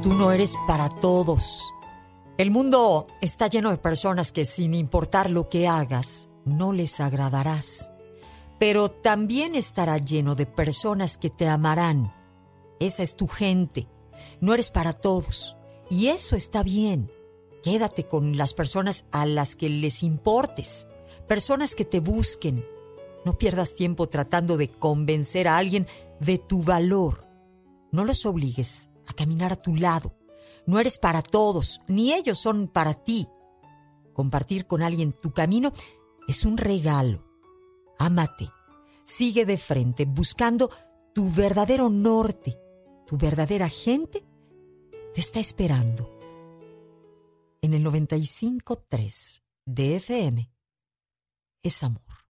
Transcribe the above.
Tú no eres para todos. El mundo está lleno de personas que sin importar lo que hagas, no les agradarás. Pero también estará lleno de personas que te amarán. Esa es tu gente. No eres para todos. Y eso está bien. Quédate con las personas a las que les importes. Personas que te busquen. No pierdas tiempo tratando de convencer a alguien de tu valor. No los obligues a caminar a tu lado. No eres para todos, ni ellos son para ti. Compartir con alguien tu camino es un regalo. Ámate. Sigue de frente buscando tu verdadero norte. Tu verdadera gente te está esperando. En el 95.3 de FM es amor.